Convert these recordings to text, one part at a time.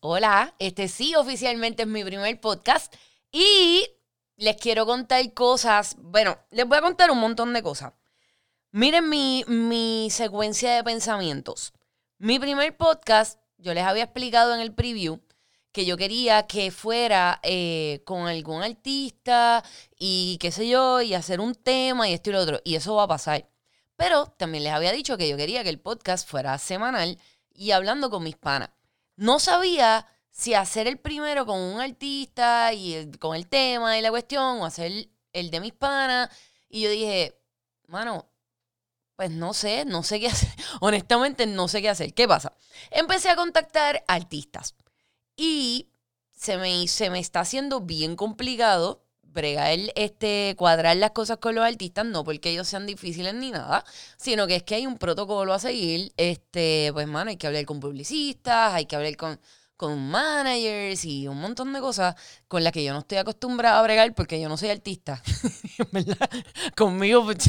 Hola, este sí oficialmente es mi primer podcast y les quiero contar cosas. Bueno, les voy a contar un montón de cosas. Miren mi, mi secuencia de pensamientos. Mi primer podcast, yo les había explicado en el preview que yo quería que fuera eh, con algún artista y qué sé yo, y hacer un tema y esto y lo otro. Y eso va a pasar. Pero también les había dicho que yo quería que el podcast fuera semanal y hablando con mis panas. No sabía si hacer el primero con un artista y con el tema y la cuestión o hacer el de mis panas. Y yo dije, mano, pues no sé, no sé qué hacer. Honestamente, no sé qué hacer. ¿Qué pasa? Empecé a contactar artistas y se me, se me está haciendo bien complicado bregar este, cuadrar las cosas con los artistas, no porque ellos sean difíciles ni nada, sino que es que hay un protocolo a seguir. Este, pues, mano, hay que hablar con publicistas, hay que hablar con, con managers y un montón de cosas con las que yo no estoy acostumbrada a bregar porque yo no soy artista. Conmigo, pues,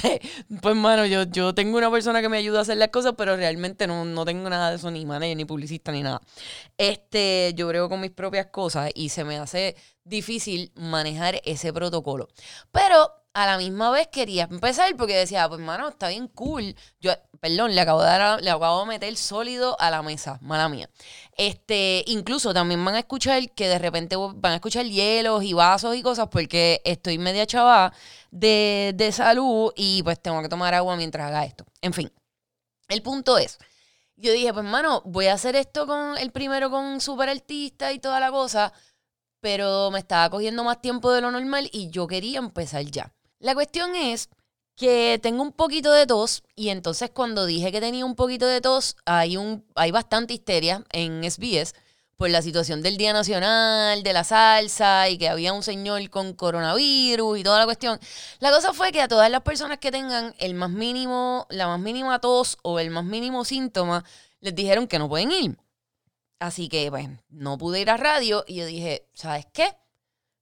pues mano, yo, yo tengo una persona que me ayuda a hacer las cosas, pero realmente no, no tengo nada de eso, ni manager, ni publicista, ni nada. Este, yo brego con mis propias cosas y se me hace difícil manejar ese protocolo. Pero a la misma vez quería empezar porque decía, pues mano, está bien cool. Yo, perdón, le acabo de dar, le acabo de meter sólido a la mesa, mala mía. Este, incluso también van a escuchar que de repente van a escuchar hielos y vasos y cosas porque estoy media chava de, de salud y pues tengo que tomar agua mientras haga esto. En fin, el punto es, yo dije, pues mano, voy a hacer esto con el primero con super artista y toda la cosa, pero me estaba cogiendo más tiempo de lo normal y yo quería empezar ya. La cuestión es que tengo un poquito de tos y entonces cuando dije que tenía un poquito de tos, hay, un, hay bastante histeria en SBS por la situación del Día Nacional, de la salsa y que había un señor con coronavirus y toda la cuestión. La cosa fue que a todas las personas que tengan el más mínimo, la más mínima tos o el más mínimo síntoma, les dijeron que no pueden ir. Así que, pues, no pude ir a radio y yo dije, ¿sabes qué?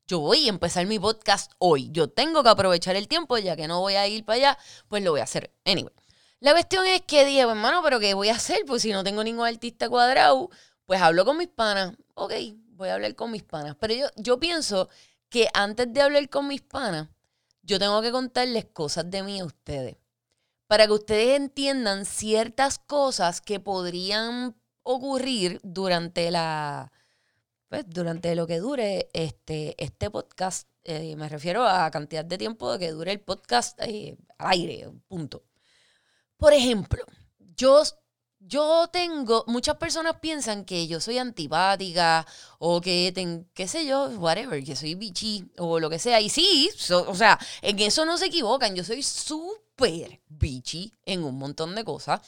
yo voy a empezar mi podcast hoy. Yo tengo que aprovechar el tiempo, ya que no voy a ir para allá, pues lo voy a hacer. Anyway. La cuestión es que dije, pues, hermano, pero ¿qué voy a hacer? Pues si no tengo ningún artista cuadrado, pues hablo con mis panas. Ok, voy a hablar con mis panas. Pero yo, yo pienso que antes de hablar con mis panas, yo tengo que contarles cosas de mí a ustedes. Para que ustedes entiendan ciertas cosas que podrían ocurrir durante la, pues, durante lo que dure este, este podcast, eh, me refiero a cantidad de tiempo que dure el podcast eh, al aire, punto. Por ejemplo, yo, yo tengo, muchas personas piensan que yo soy antipática o que, ten, qué sé yo, whatever, que soy bichi o lo que sea. Y sí, o sea, en eso no se equivocan, yo soy súper bichi en un montón de cosas.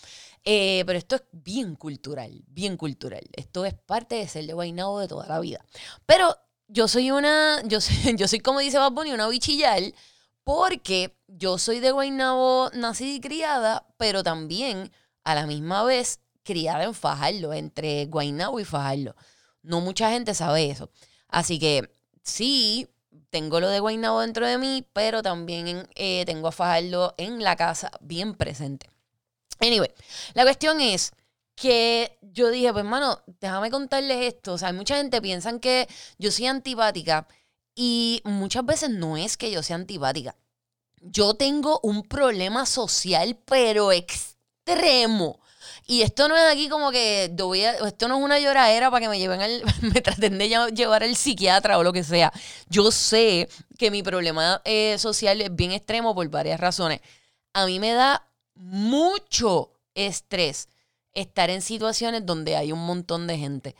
Eh, pero esto es bien cultural, bien cultural. Esto es parte de ser de de toda la vida. Pero yo soy una, yo soy, yo soy como dice Bad Bunny, una bichillal, porque yo soy de Guaynabo nacida y criada, pero también a la misma vez criada en Fajardo, entre Guaynabo y Fajardo. No mucha gente sabe eso. Así que sí, tengo lo de Guaynabo dentro de mí, pero también eh, tengo a Fajardo en la casa bien presente. Anyway, la cuestión es que yo dije, pues hermano, déjame contarles esto. O sea, mucha gente piensa que yo soy antipática y muchas veces no es que yo sea antipática. Yo tengo un problema social, pero extremo. Y esto no es aquí como que esto no es una lloradera para que me lleven al, me traten de llevar al psiquiatra o lo que sea. Yo sé que mi problema eh, social es bien extremo por varias razones. A mí me da mucho estrés estar en situaciones donde hay un montón de gente.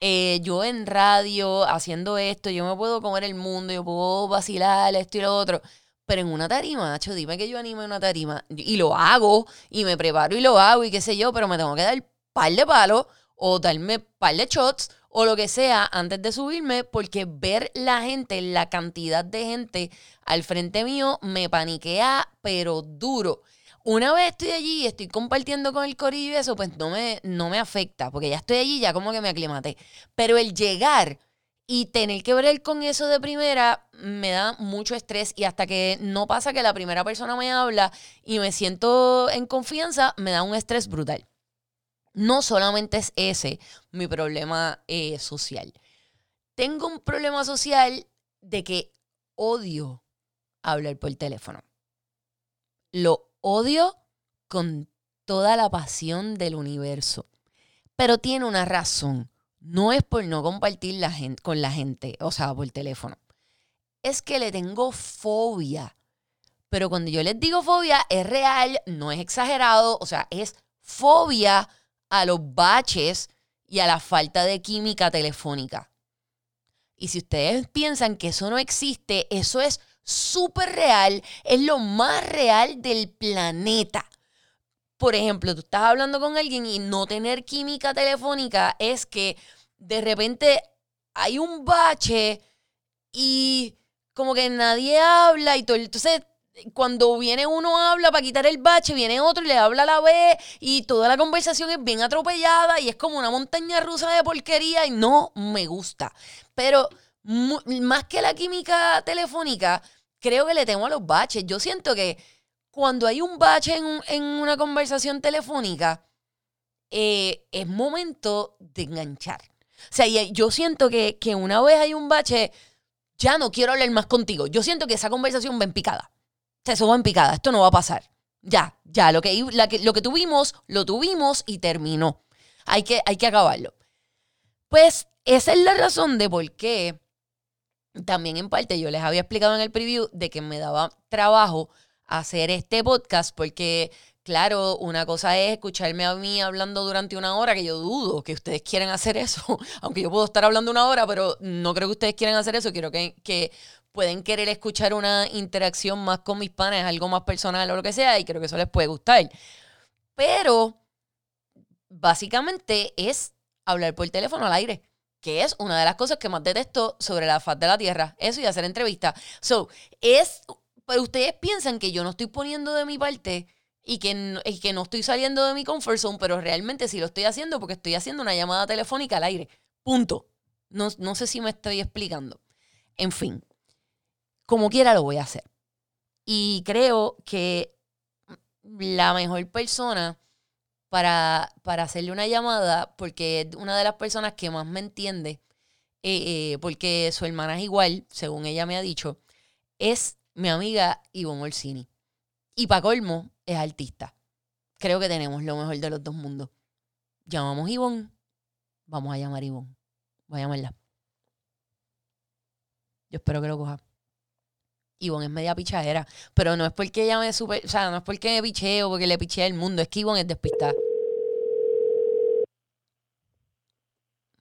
Eh, yo en radio, haciendo esto, yo me puedo comer el mundo, yo puedo vacilar esto y lo otro. Pero en una tarima, macho, dime que yo anime una tarima y lo hago y me preparo y lo hago y qué sé yo, pero me tengo que dar par de palos o darme par de shots o lo que sea antes de subirme porque ver la gente, la cantidad de gente al frente mío me paniquea, pero duro. Una vez estoy allí y estoy compartiendo con el corillo y eso, pues no me, no me afecta, porque ya estoy allí, ya como que me aclimaté. Pero el llegar y tener que ver con eso de primera me da mucho estrés y hasta que no pasa que la primera persona me habla y me siento en confianza, me da un estrés brutal. no solamente es ese mi problema eh, social. Tengo un problema social de que odio hablar por teléfono. Lo odio con toda la pasión del universo. Pero tiene una razón. No es por no compartir la gente, con la gente, o sea, por teléfono. Es que le tengo fobia. Pero cuando yo les digo fobia, es real, no es exagerado, o sea, es fobia a los baches y a la falta de química telefónica. Y si ustedes piensan que eso no existe, eso es súper real, es lo más real del planeta. Por ejemplo, tú estás hablando con alguien y no tener química telefónica es que de repente hay un bache y como que nadie habla y todo. Entonces, cuando viene uno habla para quitar el bache, viene otro y le habla a la vez y toda la conversación es bien atropellada y es como una montaña rusa de porquería y no me gusta. Pero más que la química telefónica, creo que le temo a los baches. Yo siento que cuando hay un bache en, una conversación telefónica, eh, es momento de enganchar. O sea, yo siento que, una vez hay un bache, ya no quiero hablar más contigo. Yo siento que esa conversación va en picada. O sea, eso va en picada. Esto no va a pasar. Ya, ya. Lo que, lo que tuvimos, lo tuvimos y terminó. Hay que, hay que acabarlo. Pues esa es la razón de por qué también en parte yo les había explicado en el preview de que me daba trabajo hacer este podcast porque, claro, una cosa es escucharme a mí hablando durante una hora, que yo dudo que ustedes quieran hacer eso, aunque yo puedo estar hablando una hora, pero no creo que ustedes quieran hacer eso, quiero que, que pueden querer escuchar una interacción más con mis panes, algo más personal o lo que sea, y creo que eso les puede gustar. Pero, básicamente es hablar por teléfono al aire que es una de las cosas que más detesto sobre la faz de la tierra. Eso y hacer entrevistas. So, es. Pero ustedes piensan que yo no estoy poniendo de mi parte y que, no, que no estoy saliendo de mi comfort zone, pero realmente sí lo estoy haciendo porque estoy haciendo una llamada telefónica al aire. Punto. No, no sé si me estoy explicando. En fin, como quiera lo voy a hacer. Y creo que la mejor persona para, para hacerle una llamada, porque es una de las personas que más me entiende, eh, eh, porque su hermana es igual, según ella me ha dicho, es mi amiga Ivonne Orsini. Y para colmo, es artista. Creo que tenemos lo mejor de los dos mundos. Llamamos Ivonne, vamos a llamar a Ivonne. Voy a llamarla. Yo espero que lo coja. Ivonne es media pichadera. Pero no es porque ella me super. O sea, no es porque me picheo, porque le piché el mundo. Es que Ivonne es despistada.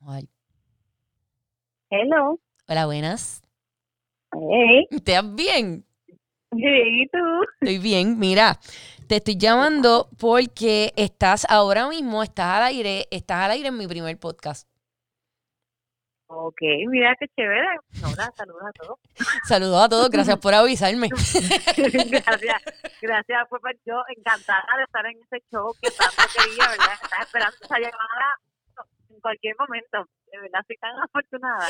Ay. Hello. Hola, buenas. Hey. ¿Estás bien? ¿y tú? Estoy bien. Mira, te estoy llamando porque estás ahora mismo, estás al aire, estás al aire en mi primer podcast. Ok, mira qué chévere. Hola, saludos a todos. Saludos a todos, gracias por avisarme. gracias, gracias. Pues, yo encantada de estar en ese show que tanto quería, ¿verdad? Estaba esperando esa llamada cualquier momento. De verdad, soy tan afortunada.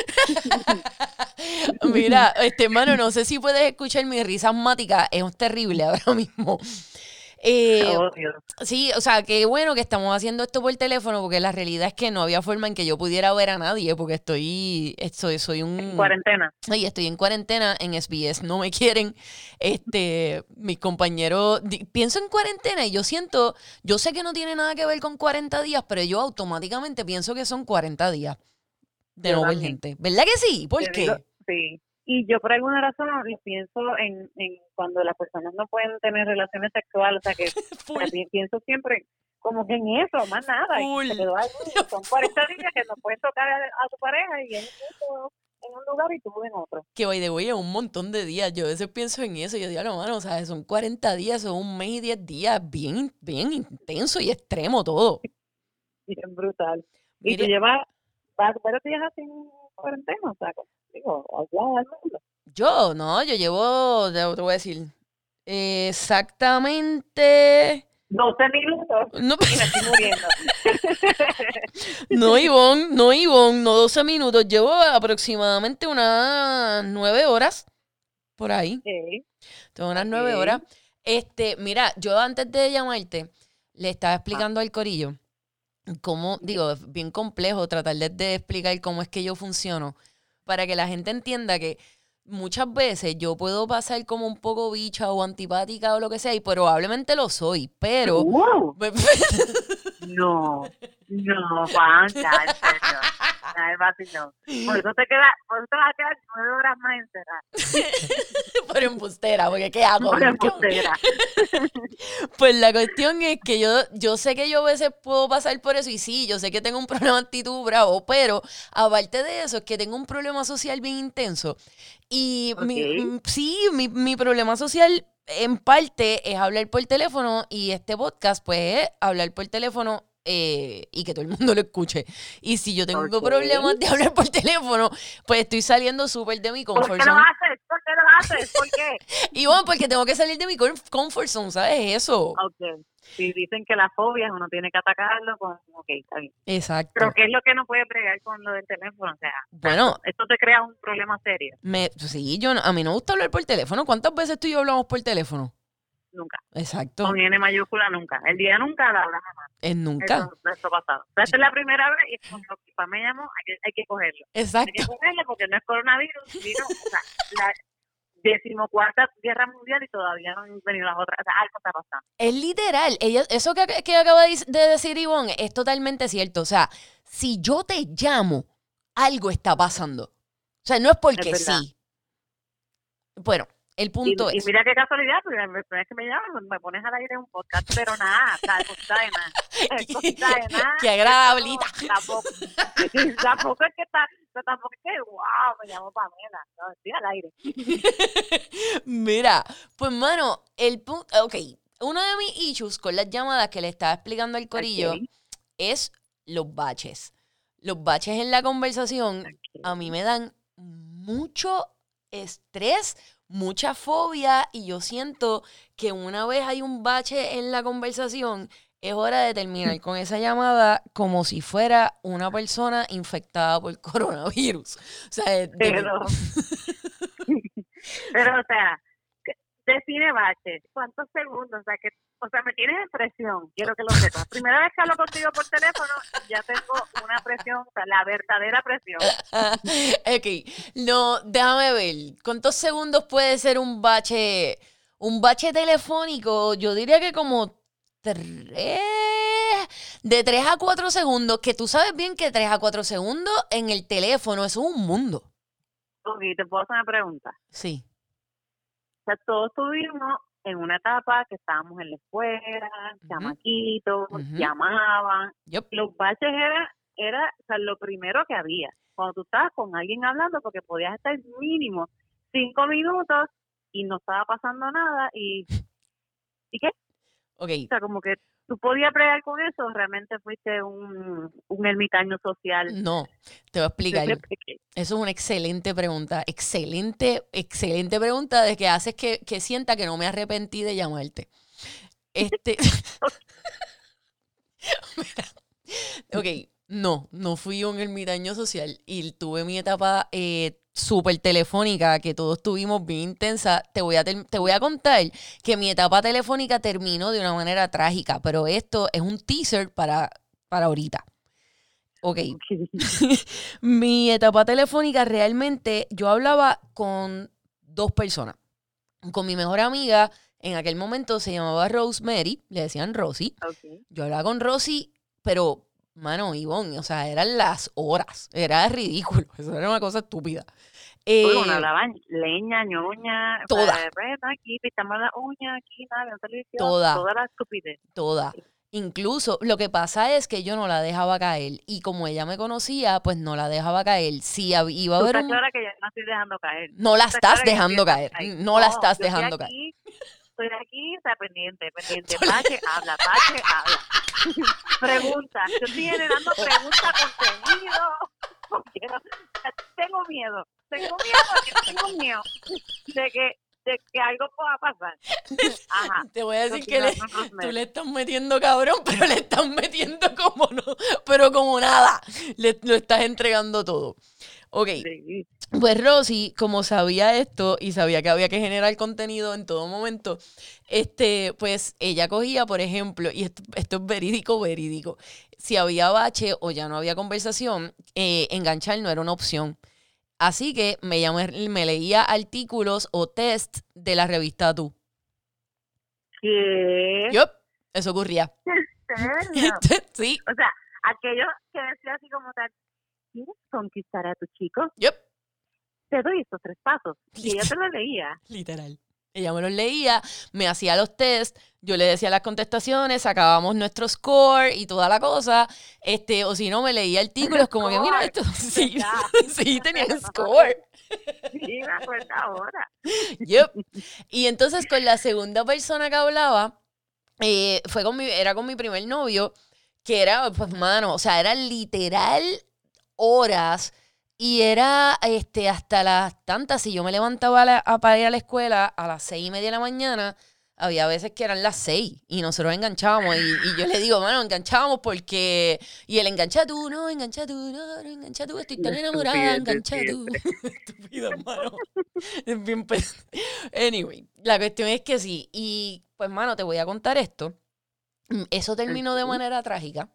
Mira, este hermano, no sé si puedes escuchar mi risa asmática, es terrible ahora mismo. Eh, sí, o sea, qué bueno que estamos haciendo esto por teléfono, porque la realidad es que no había forma en que yo pudiera ver a nadie, porque estoy, estoy soy un... En cuarentena. Estoy en cuarentena en SBS, no me quieren. Este, mis compañeros, pienso en cuarentena y yo siento, yo sé que no tiene nada que ver con 40 días, pero yo automáticamente pienso que son 40 días de no ver gente. ¿Verdad que sí? ¿Por qué? sí. Y yo por alguna razón pienso en, en cuando las personas no pueden tener relaciones sexuales, o sea que pienso siempre como que en eso, más nada. Y son 40 días que no puedes tocar a, tu pareja y en, en un lugar y tú en otro. Que voy de voy un montón de días. Yo a veces pienso en eso. Yo digo, no, mano, o sea, son 40 días, son un mes y 10 días, bien, bien intenso y extremo todo. Bien brutal. Y tú llevas varios días así en cuarentena, o sea, digo, allá al mundo. Yo, no, yo llevo, te voy a decir, exactamente... 12 minutos. No, y me estoy muriendo. no, Ivonne, no, Ivonne, no 12 minutos. Llevo aproximadamente unas 9 horas por ahí. Tengo unas 9 horas. Este, mira, yo antes de llamarte, le estaba explicando al corillo cómo, digo, es bien complejo tratar de, explicar cómo es que yo funciono para que la gente entienda que muchas veces yo puedo pasar como un poco bicha o antipática o lo que sea, y probablemente lo soy, pero... no, no, Juan, no. Por eso te queda, por eso te vas a quedar nueve horas más encerrada. por embustera, porque ¿qué hago? Por embustera. pues la cuestión es que yo, yo sé que yo a veces puedo pasar por eso, y sí, yo sé que tengo un problema de actitud bravo, pero aparte de eso, es que tengo un problema social bien intenso. Y mi, sí, mi, mi problema social en parte es hablar por teléfono y este podcast pues es hablar por teléfono eh, y que todo el mundo lo escuche. Y si yo tengo problemas de hablar por teléfono, pues estoy saliendo súper de mi comfort zone. ¿Por qué lo haces? ¿Por qué lo haces? ¿Por qué? y bueno, porque tengo que salir de mi comfort zone, ¿sabes? Eso. Ok. Si dicen que las fobias uno tiene que atacarlo, pues ok, está bien. Exacto. Pero ¿qué es lo que no puede pregar con lo del teléfono? O sea, bueno, esto te crea un problema serio. Me, sí, yo a mí no me gusta hablar por teléfono. ¿Cuántas veces tú y yo hablamos por teléfono? nunca. Exacto. Con N mayúscula nunca. El día nunca, la hora jamás. Es nunca. Eso, pasado. esta es la primera vez y cuando papá me llamó, hay que, hay que cogerlo. Exacto. Hay que cogerlo porque no es coronavirus, vino, o sea, la decimocuarta guerra mundial y todavía no han venido las otras. O sea, algo está pasando. Es literal. Ella, eso que, que acaba de decir Ivonne es totalmente cierto. O sea, si yo te llamo, algo está pasando. O sea, no es porque sí. Bueno, el punto y, es. Y mira qué casualidad, porque la vez que me llaman, me pones al aire un podcast, pero de nada. de nada. Qué agradablita. tampoco, tampoco es que está, tampoco es que, wow, me llamo Pamela. No, estoy al aire. mira, pues, mano, el punto. Ok, uno de mis issues con las llamadas que le estaba explicando al corillo es los baches. Los baches en la conversación a mí me dan mucho estrés mucha fobia y yo siento que una vez hay un bache en la conversación, es hora de terminar con esa llamada como si fuera una persona infectada por coronavirus. O sea, pero, pero, o sea, define bache. ¿Cuántos segundos? O sea, que, o sea, me tienes en presión. Quiero que lo sepas. Primera vez que hablo contigo por teléfono, ya tengo una presión, o sea, la verdadera presión. ok. No, déjame ver. ¿Cuántos segundos puede ser un bache? Un bache telefónico, yo diría que como tres. De tres a cuatro segundos, que tú sabes bien que tres a cuatro segundos en el teléfono es un mundo. Ok, te puedo hacer una pregunta. Sí. O sea, todos estuvimos en una etapa que estábamos en la escuela, chamaquitos, llamaban. Los baches era, era o sea, lo primero que había. Cuando tú estabas con alguien hablando, porque podías estar mínimo cinco minutos y no estaba pasando nada y... ¿Y qué? Okay. O sea, como que ¿Tú podías pregar con eso realmente fuiste un, un ermitaño social? No, te voy a explicar. Eso es una excelente pregunta. Excelente, excelente pregunta de que haces que, que sienta que no me arrepentí de llamarte. Este. ok, no, no fui un ermitaño social y tuve mi etapa eh, súper telefónica que todos tuvimos bien intensa. Te voy, a te voy a contar que mi etapa telefónica terminó de una manera trágica, pero esto es un teaser para, para ahorita. Ok. mi etapa telefónica realmente yo hablaba con dos personas. Con mi mejor amiga, en aquel momento se llamaba Rosemary, le decían Rosy. Yo hablaba con Rosy, pero Mano, Ivonne, o sea, eran las horas. Era ridículo. Eso era una cosa estúpida. Eh, bueno, hablaban leña, ñoña. Toda. aquí, pintamos la uña, aquí, nada. Toda. Toda la estupidez. Toda. Incluso lo que pasa es que yo no la dejaba caer. Y como ella me conocía, pues no la dejaba caer. Si iba a haber. Un... clara que ya no estoy dejando caer. No la estás dejando caer. No, la estás dejando caer estoy aquí, está pendiente, pendiente. Pache, habla, Pache, habla. pregunta. Yo estoy generando preguntas, contenido. Porque tengo miedo. Tengo miedo, tengo miedo de que de que algo pueda pasar. Ajá. Te voy a decir que le, tú le estás metiendo cabrón, pero le estás metiendo como no, pero como nada. Le, lo estás entregando todo. Ok. Pues Rosy, como sabía esto y sabía que había que generar contenido en todo momento, este, pues ella cogía, por ejemplo, y esto, esto es verídico, verídico, si había bache o ya no había conversación, eh, enganchar no era una opción. Así que me, llamé, me leía artículos o test de la revista Tú. ¿Qué? Yup, eso ocurría. sí. O sea, aquello que decía así como tal, ¿quieres conquistar a tu chico? Yup. Te doy estos tres pasos. Y ella te lo leía. Literal. Ella me los leía, me hacía los tests, yo le decía las contestaciones, sacábamos nuestro score y toda la cosa. Este, o si no, me leía artículos como que, mira esto. Sí, sí tenía el score. Sí, me acuerdo ahora. Yep. Y entonces con la segunda persona que hablaba, eh, fue con mi, era con mi primer novio, que era, pues, mano, o sea, era literal horas y era este, hasta las tantas, si yo me levantaba a, para ir a la escuela a las seis y media de la mañana, había veces que eran las seis y nosotros enganchábamos. Y, yo le digo, bueno, enganchábamos porque. Y él engancha tú, no, engancha tú, no, no engancha tú, estoy tan enamorada, engancha tú. Estúpido, hermano. Es bien. Anyway, la cuestión es que sí. Y pues, mano, te voy a contar esto. Eso terminó de manera trágica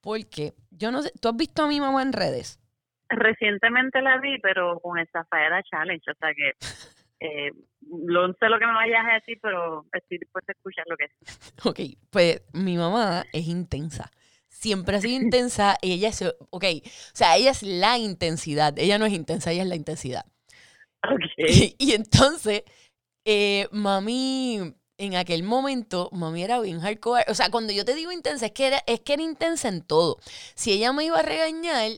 porque yo no sé. ¿Tú has visto a mi mamá en redes? Recientemente la vi, pero con esa Zafaera Challenge, o sea que eh, no sé lo que me vayas a decir, pero estoy dispuesta a escuchar lo que es. Ok, pues mi mamá es intensa. Siempre ha sido intensa y ella es, ok, o sea, ella es la intensidad, ella no es intensa, ella es la intensidad. Ok. Y, entonces, eh, mami, en aquel momento, mami era bien hardcore. O sea, cuando yo te digo intensa, es que era, es que era intensa en todo. Si ella me iba a regañar,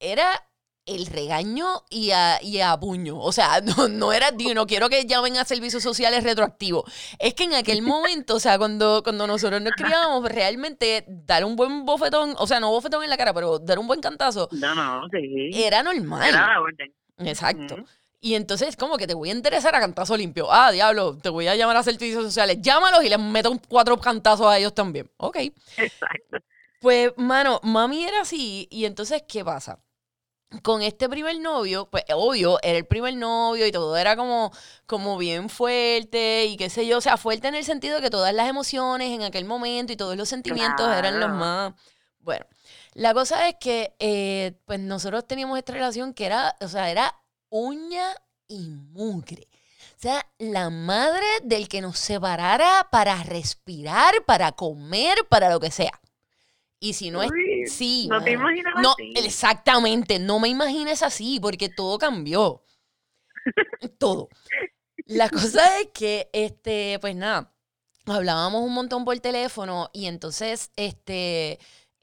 era el regaño y a, y a puño. O sea, no, no era, digo, no quiero que llamen a servicios sociales retroactivos. Es que en aquel momento, o sea, cuando, cuando nosotros nos criábamos, realmente dar un buen bofetón, o sea, no bofetón en la cara, pero dar un buen cantazo. No, no, sí. Era normal. Era la orden. Exacto. Y entonces, como que te voy a interesar a cantazo limpio. Ah, diablo, te voy a llamar a servicios sociales. Llámalos y les meto cuatro cantazos a ellos también. Ok. Exacto. Pues, mano, mami era así. Y entonces, ¿qué pasa? con este primer novio, pues obvio, era el primer novio y todo era como, como bien fuerte y qué sé yo, o sea, fuerte en el sentido de que todas las emociones en aquel momento y todos los sentimientos eran los más... Bueno, la cosa es que eh, pues nosotros teníamos esta relación que era, o sea, era uña y mugre. O sea, la madre del que nos separara para respirar, para comer, para lo que sea. Y si no es. Sí. No te imaginas no, Exactamente. No me imagines así, porque todo cambió. todo. La cosa es que, este, pues nada, hablábamos un montón por teléfono y entonces, este,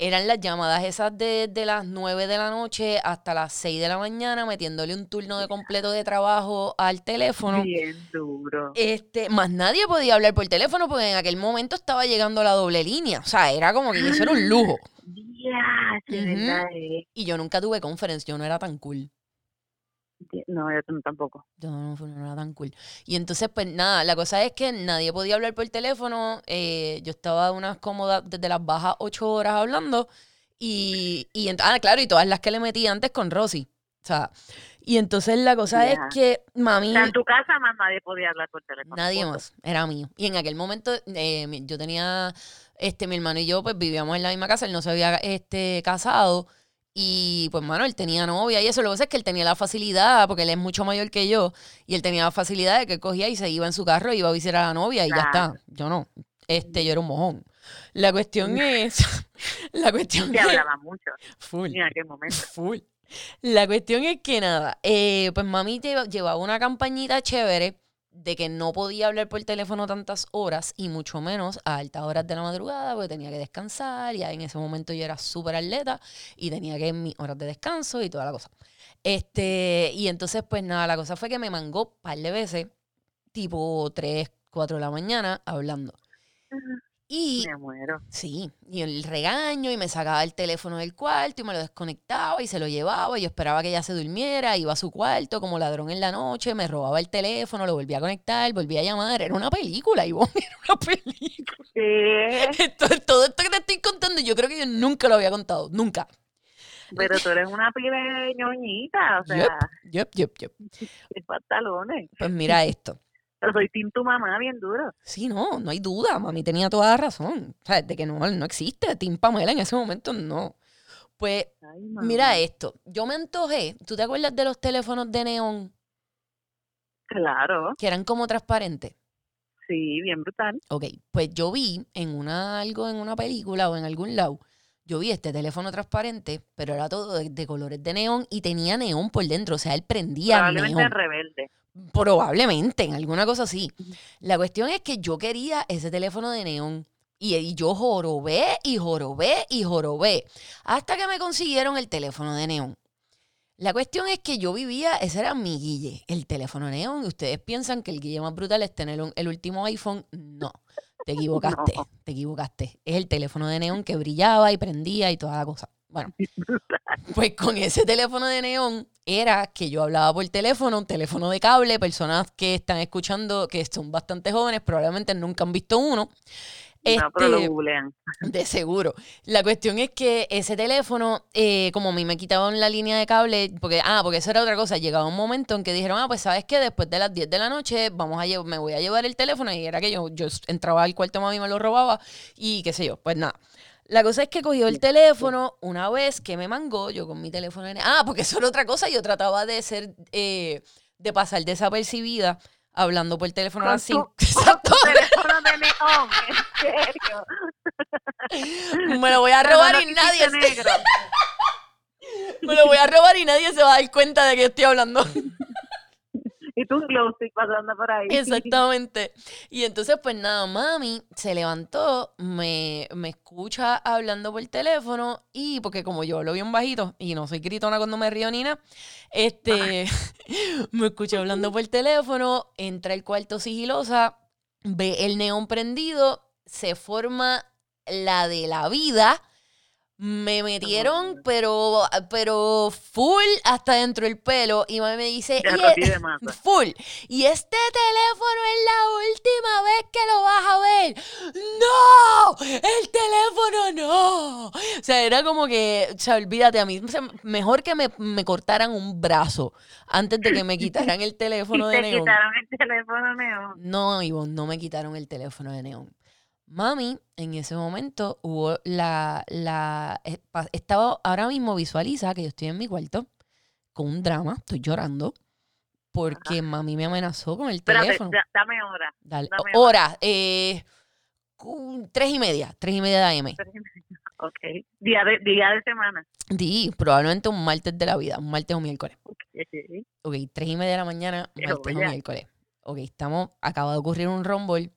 eran las llamadas esas de, las 9 de la noche hasta las 6 de la mañana, metiéndole un turno de completo de trabajo al teléfono. Bien duro. Este, más nadie podía hablar por teléfono porque en aquel momento estaba llegando la doble línea. O sea, era como que eso era un lujo. Ya, verdad Y yo nunca tuve conference, yo no era tan cool. No, yo tampoco. Yo no, no, era tan cool. Y entonces, pues nada, la cosa es que nadie podía hablar por teléfono. Eh, yo estaba unas cómodas desde las bajas ocho horas hablando. Y, y ah, claro, y todas las que le metí antes con Rosy. O sea, y entonces la cosa es que mami. en tu casa más nadie podía hablar por teléfono. Nadie más, era mío. Y en aquel momento eh, yo tenía, este, mi hermano y yo, pues vivíamos en la misma casa, él no se había este, casado. Y pues, mano, él tenía novia y eso. Lo que pasa es que él tenía la facilidad, porque él es mucho mayor que yo, y él tenía la facilidad de que cogía y se iba en su carro y iba a visitar a la novia y ya está. Yo no. Este, yo era un mojón. La cuestión es. la cuestión que hablaba mucho. Full. En aquel momento. Full. La cuestión es que nada, eh, pues mami llevaba una campañita chévere de que no podía hablar por teléfono tantas horas y mucho menos a altas horas de la madrugada porque tenía que descansar. Ya en ese momento yo era súper atleta y tenía que mis horas de descanso y toda la cosa. Este, y entonces, pues nada, la cosa fue que me mangó un par de veces, tipo 3, 4 de la mañana, hablando. Y, me muero. Sí, y el regaño, y me sacaba el teléfono del cuarto y me lo desconectaba y se lo llevaba. Y yo esperaba que ella se durmiera, iba a su cuarto como ladrón en la noche, me robaba el teléfono, lo volvía a conectar, volvía a llamar. Era una película, Ivonne, era una película. Sí. Todo, esto que te estoy contando, yo creo que yo nunca lo había contado, nunca. Pero tú eres una pibe ñoñita, o sea. Yep, yep, yep, pantalones. Pues mira esto. Pero soy Tim tu mamá bien duro. Sí, no, no hay duda. Mami tenía toda la razón. O sea, de que no, no existe Tim Pamela en ese momento, no. Pues, mira esto. Yo me antojé. ¿Tú te acuerdas de los teléfonos de neón? Claro. Que eran como transparentes. Sí, bien brutal. Ok, pues yo vi en una algo en una película o en algún lado, yo vi este teléfono transparente, pero era todo de, colores de neón y tenía neón por dentro, o sea, él prendía Probablemente rebelde. Probablemente, en alguna cosa así. La cuestión es que yo quería ese teléfono de neón. Y, yo jorobé y jorobé y jorobé. Hasta que me consiguieron el teléfono de neón. La cuestión es que yo vivía, ese era mi guille, el teléfono de neón. Y ustedes piensan que el guille más brutal es tener el último iPhone. No, te equivocaste, te equivocaste. Es el teléfono de neón que brillaba y prendía y toda la cosa. Bueno, pues con ese teléfono de neón era que yo hablaba por teléfono, un teléfono de cable, personas que están escuchando, que son bastante jóvenes, probablemente nunca han visto uno. no, pero lo este, googlean. De seguro. La cuestión es que ese teléfono, eh, como a mí me quitaban la línea de cable, porque, ah, porque eso era otra cosa, llegaba un momento en que dijeron, ah, pues sabes que después de las 10 de la noche vamos a me voy a llevar el teléfono y era que yo, yo entraba al cuarto mami me lo robaba y qué sé yo, pues nada. La cosa es que cogió el teléfono una vez que me mangó, yo con mi teléfono. En... Ah, porque eso era otra cosa. Yo trataba de ser, eh, de pasar desapercibida hablando por teléfono así. Exacto. teléfono de neón, en serio. Me lo voy a robar y nadie se... Me lo voy a robar y nadie se va a dar cuenta de que estoy hablando. y tú un glow stick pasando por ahí. Exactamente. Y entonces, pues nada, mami se levantó, me, me escucha hablando por teléfono y porque como yo hablo bien bajito y no soy gritona cuando me río ni nada, este, me escucha hablando por teléfono, entra al cuarto sigilosa, ve el neón prendido, se forma la de la vida me metieron, pero, pero full hasta dentro del pelo. Y me dice, y full. Y este teléfono es la última vez que lo vas a ver. ¡No! El teléfono no. O sea, era como que, o sea, olvídate a mí. mejor que me, me, cortaran un brazo antes de que me quitaran el teléfono de neón. quitaron el teléfono neón? No, Ivonne, no me quitaron el teléfono de neón. Mami, en ese momento hubo la, la, eh, estaba, ahora mismo visualiza que yo estoy en mi cuarto con un drama, estoy llorando, porque mami me amenazó con el teléfono. dame hora. Dale, hora, eh, tres y media, tres y media de AM. Ok, día de, día de semana. Sí, probablemente un martes de la vida, un martes o miércoles. Ok, tres y media de la mañana, martes o miércoles. Ok, estamos, acaba de ocurrir un rumble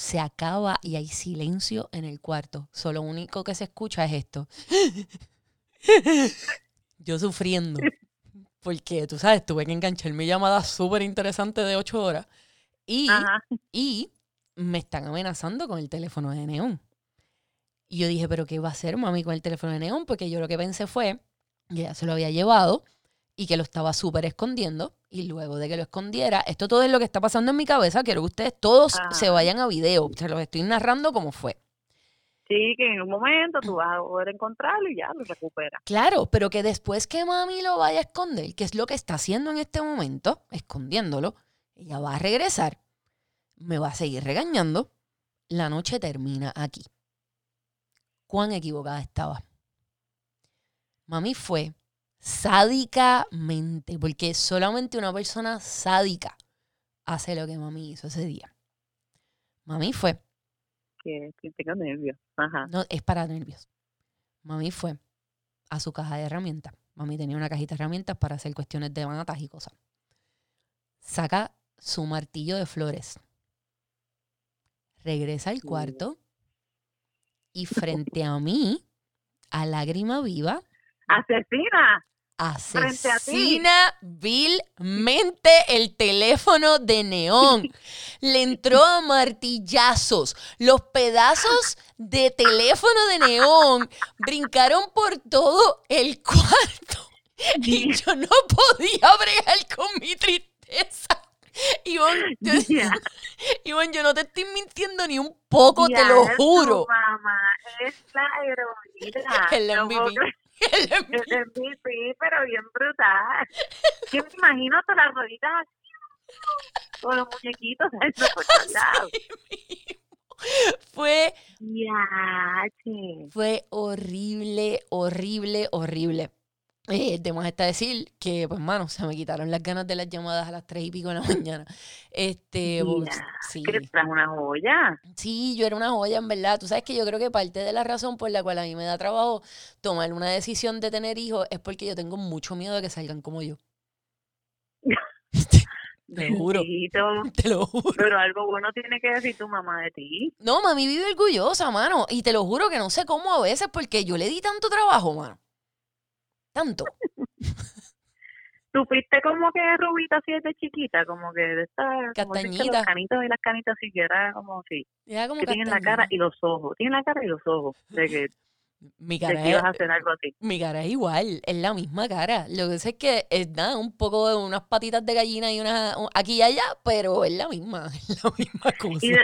se acaba y hay silencio en el cuarto. Solo lo único que se escucha es esto. Yo sufriendo. Porque, tú sabes, tuve que enganchar mi llamada súper interesante de ocho horas. Y, y me están amenazando con el teléfono de neón. Y yo dije, ¿pero qué va a hacer mami con el teléfono de neón? Porque yo lo que pensé fue que ya se lo había llevado y que lo estaba súper escondiendo. Y luego de que lo escondiera, esto todo es lo que está pasando en mi cabeza. Quiero que ustedes todos se ah. vayan a video. Se los estoy narrando como fue. Sí, que en un momento tú vas a poder encontrarlo y ya lo recuperas. Claro, pero que después que mami lo vaya a esconder, que es lo que está haciendo en este momento, escondiéndolo, ella va a regresar, me va a seguir regañando. La noche termina aquí. Cuán equivocada estaba. Mami fue sádicamente, porque solamente una persona sádica hace lo que mami hizo ese día. Mami fue. Que, tengo nervios. Ajá. No, es para nervios. Mami fue a su caja de herramientas. Mami tenía una cajita de herramientas para hacer cuestiones de matas y cosas. Saca su martillo de flores. Regresa al cuarto y frente a mí, a lágrima viva. Asesina asesina vilmente el teléfono de neón. Le entró a martillazos. Los pedazos de teléfono de neón brincaron por todo el cuarto. Y yo no podía bregar con mi tristeza. Ivonne, yo, yo no te estoy mintiendo ni un poco, te lo juro. mamá es la heroína. El MVP. El MVP, pero bien brutal. Yo me imagino todas las rueditas con los muñequitos eso por todos lados. Fue. Fue horrible, horrible, horrible. Eh, de está decir que, pues, mano, se me quitaron las ganas de las llamadas a las tres y pico de la mañana. Este, pues, sí. ¿Que una joya? Sí, yo era una joya, en verdad. Tú sabes que yo creo que parte de la razón por la cual a mí me da trabajo tomar una decisión de tener hijos es porque yo tengo mucho miedo de que salgan como yo. Te lo juro. Te lo juro. Pero algo bueno tiene que decir tu mamá de ti. No, mami vive orgullosa, mano. Y te lo juro que no sé cómo a veces, porque yo le di tanto trabajo, mano tanto. ¿Tú fuiste como que rubita así desde chiquita? Como que de esta... Castañita. Los canitos y las canitas así que era como así. que tienen la cara y los ojos. Tienen la cara y los ojos. De que mi cara es, hacer algo así. Mi cara es igual, es la misma cara. Lo que sé es que es nada, un poco de unas patitas de gallina y una aquí y allá, pero es la misma, es la misma cosa. Y,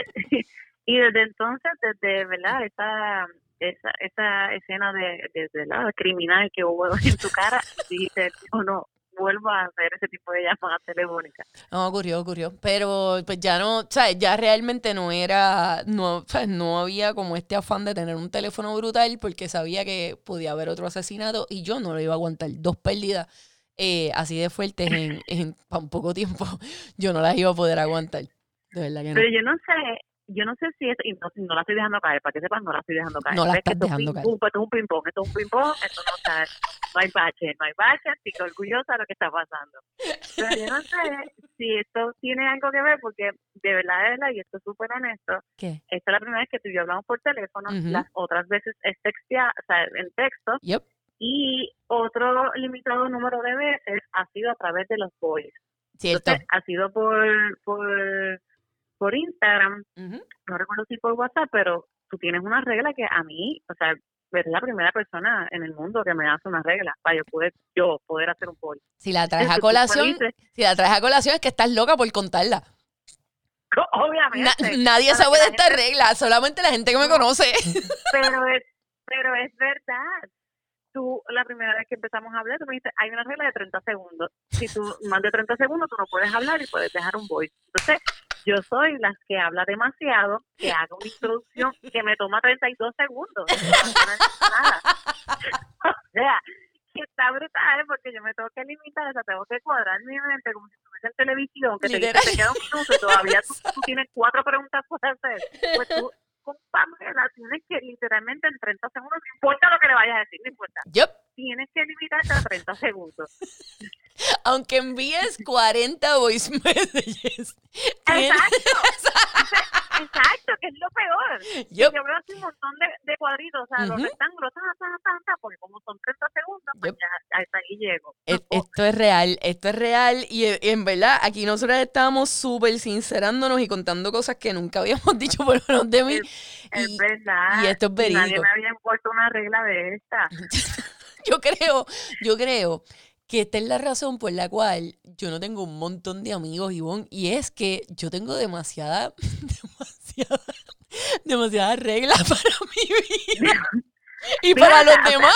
y desde entonces, desde, ¿verdad? Esta esa, esa escena de, de, la criminal que hubo en tu cara, dijiste, no, no, vuelvo a hacer ese tipo de llamadas telefónicas. No, ocurrió, ocurrió. Pero pues ya no, ¿sabes? Ya realmente no era, no, ¿sabes? No había como este afán de tener un teléfono brutal porque sabía que podía haber otro asesinato y yo no lo iba a aguantar. Dos pérdidas eh, así de fuertes en, en, poco tiempo, yo no las iba a poder aguantar. De verdad que no. Pero yo no sé, yo no sé si es, y no, no, la estoy dejando caer, para que sepan, no la estoy dejando caer. No la estás dejando caer. esto es un ping-pong, esto es un ping-pong, esto no, está, no hay bache, no hay bache, estoy orgullosa de lo que está pasando. Pero yo no sé si esto tiene algo que ver, porque de verdad, de verdad, y esto es súper honesto, ¿Qué? esta es la primera vez que tú y yo hablamos por teléfono, las otras veces es textea, o sea, en texto, y otro limitado número de veces ha sido a través de los boys. Cierto. Entonces, ha sido por, por por Instagram, no recuerdo si por WhatsApp, pero tú tienes una regla que a mí, o sea, eres la primera persona en el mundo que me hace una regla para yo poder, yo poder hacer un pollo. Si la traes a colación, si la traes a colación es que estás loca por contarla. Obviamente. nadie sabe de esta regla, solamente la gente que me conoce. Pero es, pero es verdad tú, la primera vez que empezamos a hablar, tú me dijiste, hay una regla de 30 segundos. Si tú más de 30 segundos, tú no puedes hablar y puedes dejar un voice. Entonces, yo soy las que habla demasiado, que haga una introducción que me toma 32 segundos. o sea, que está brutal porque yo me tengo que limitar, o sea, tengo que cuadrar mi mente como si estuviese en televisión, que te, te, queda un minuto y todavía tú, tú, tienes cuatro preguntas por hacer. Pues tú con Pamela tienes que literalmente en 30 segundos, no importa lo que le vayas a decir, no importa. Tienes que limitarte a 30 segundos. Aunque envíes 40 voice messages. Exacto. Exacto, que es lo peor. Yo veo así un montón de, de cuadritos, o sea, los rectángulos, ta, ta, ta, porque como son 30 segundos, pues ya hasta ahí llego. esto es real, esto es real y, en verdad aquí nosotros estábamos súper sincerándonos y contando cosas que nunca habíamos dicho por menos de mí. Es, y, verdad. Y esto es verídico. Nadie me había impuesto una regla de esta. yo creo, yo creo que esta es la razón por la cual yo no tengo un montón de amigos, Ivonne, y es que yo tengo demasiada, demasiada, demasiada regla para mi vida. y para los demás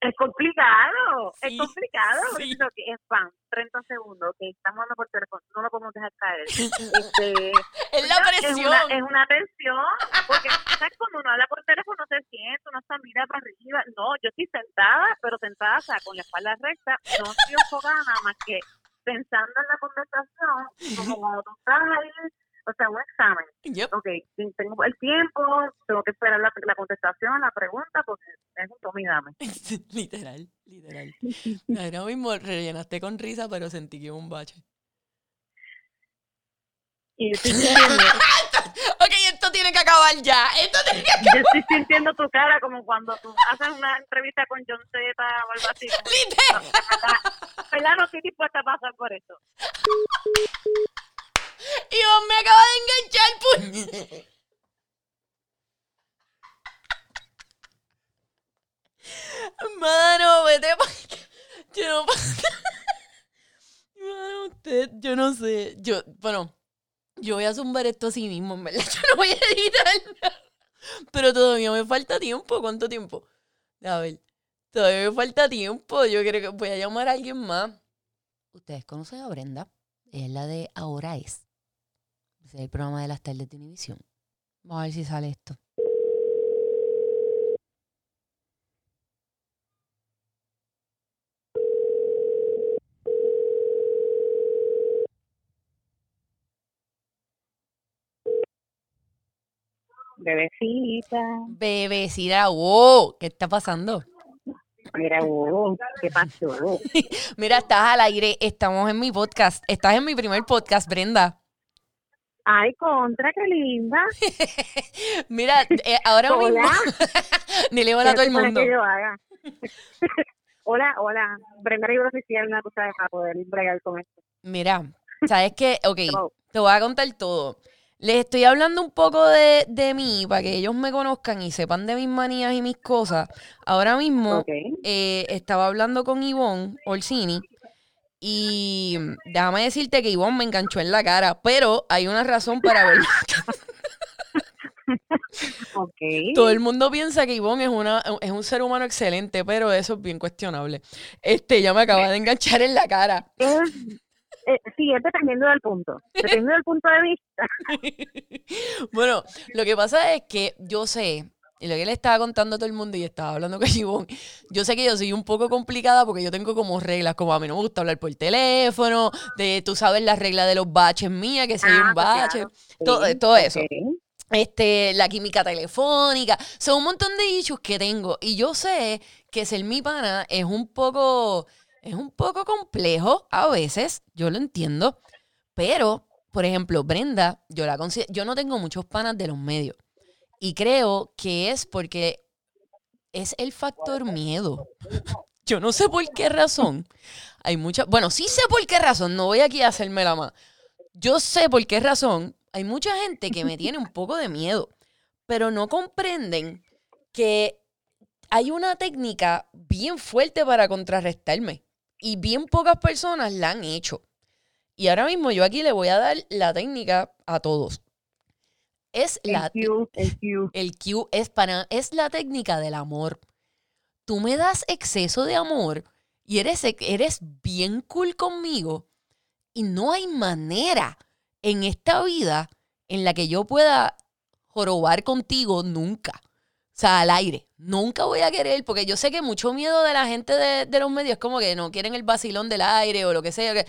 es complicado, es complicado, sí. que es fan, 30 segundos, que estamos hablando por teléfono, no lo podemos dejar caer. Este, es la presión. Es una, es una tensión, porque ¿sabes? cuando uno habla por teléfono no se siente, uno está mira para arriba, no, yo estoy sentada, pero sentada, o sea, con la espalda recta, no estoy enfocada nada más que pensando en la conversación, como cuando tú estás ahí o sea, un examen. Ok, tengo el tiempo, tengo que esperar la, la contestación la pregunta porque es un tome literal, literal. Ahora mismo rellenaste con risa, pero sentí que un bache. Y ok, esto tiene que acabar ya. Esto tiene que acabar. Yo estoy sintiendo tu cara como cuando tú haces una entrevista con John Z o algo así. ¿Verdad? No estoy dispuesta a pasar por eso. Ivonne me acaba de enganchar, Mano, vete Yo no. Mano, usted, yo no sé. Yo, bueno, yo voy a zumbar esto así mismo, en verdad. Yo no voy a editar nada. Pero todavía me falta tiempo. ¿Cuánto tiempo? A ver. Todavía me falta tiempo. Yo creo que voy a llamar a alguien más. Ustedes conocen a Brenda. Es la de Ahora es. Es el programa de las tardes de Univisión. Vamos a ver si sale esto. Bebecita. Bebecita, wow, ¿qué está pasando? Mira, wow, ¿qué pasó? Mira, estás al aire, estamos en mi podcast, estás en mi primer podcast, Brenda. Ay, contra, qué linda. Mira, eh, ahora mismo. Ni le hola a todo el mundo. hola, hola. Brenda Libro Oficial, una cosa para poder bregar con esto. Mira, ¿sabes qué? Ok, te voy a contar todo. Les estoy hablando un poco de, de, mí para que ellos me conozcan y sepan de mis manías y mis cosas. Ahora mismo eh, estaba hablando con Ivonne Orsini y déjame decirte que Ivonne me enganchó en la cara, pero hay una razón para ver. Todo el mundo piensa que Ivonne es, una, es un ser humano excelente, pero eso es bien cuestionable. Este, ya me acaba de enganchar en la cara. Eh, sí, es dependiendo del punto, dependiendo del punto de vista. bueno, lo que pasa es que yo sé, y lo que le estaba contando a todo el mundo y estaba hablando con Ivonne, yo sé que yo soy un poco complicada porque yo tengo como reglas, como a mí no me gusta hablar por teléfono, de tú sabes la regla de los baches mía, que si hay un ah, pues bache, todo, todo eso. Este, la química telefónica, son un montón de issues que tengo. Y yo sé que ser mi pana es un poco es un poco complejo a veces, yo lo entiendo, pero, por ejemplo, Brenda, yo la yo no tengo muchos panas de los medios y creo que es porque es el factor miedo. Yo no sé por qué razón. Hay mucha, bueno, sí sé por qué razón, no voy aquí a hacerme la más. Yo sé por qué razón. Hay mucha gente que me tiene un poco de miedo, pero no comprenden que hay una técnica bien fuerte para contrarrestarme y bien pocas personas la han hecho. Y ahora mismo yo aquí le voy a dar la técnica a todos. Es el la Q, el Q. El Q es para es la técnica del amor. Tú me das exceso de amor y eres, eres bien cool conmigo y no hay manera en esta vida en la que yo pueda jorobar contigo nunca. O sea, al aire. Nunca voy a querer, porque yo sé que mucho miedo de la gente de, los medios es como que no quieren el vacilón del aire o lo que sea. Que,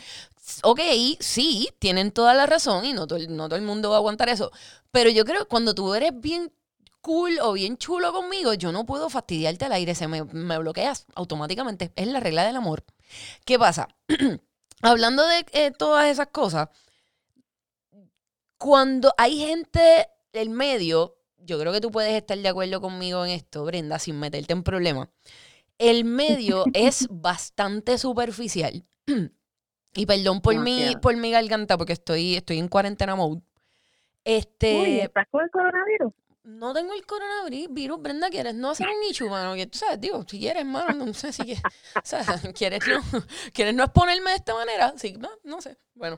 ok, sí, tienen toda la razón y no todo, no todo el mundo va a aguantar eso. Pero yo creo que cuando tú eres bien cool o bien chulo conmigo, yo no puedo fastidiarte al aire, se me, me bloqueas automáticamente. Es la regla del amor. ¿Qué pasa? Hablando de eh, todas esas cosas, cuando hay gente del medio yo creo que tú puedes estar de acuerdo conmigo en esto, Brenda, sin meterte en problemas. El medio es bastante superficial. y perdón por mi, por mi garganta, porque estoy, estoy en cuarentena mode. Este, ¿Estás con el coronavirus? No tengo el coronavirus, Brenda, ¿quieres no hacer un nicho, mano? Que tú sabes, digo, si quieres, mano, no sé si quieres, o sea, ¿quieres no, ¿quieres no exponerme de esta manera? Sí, no, no sé, bueno.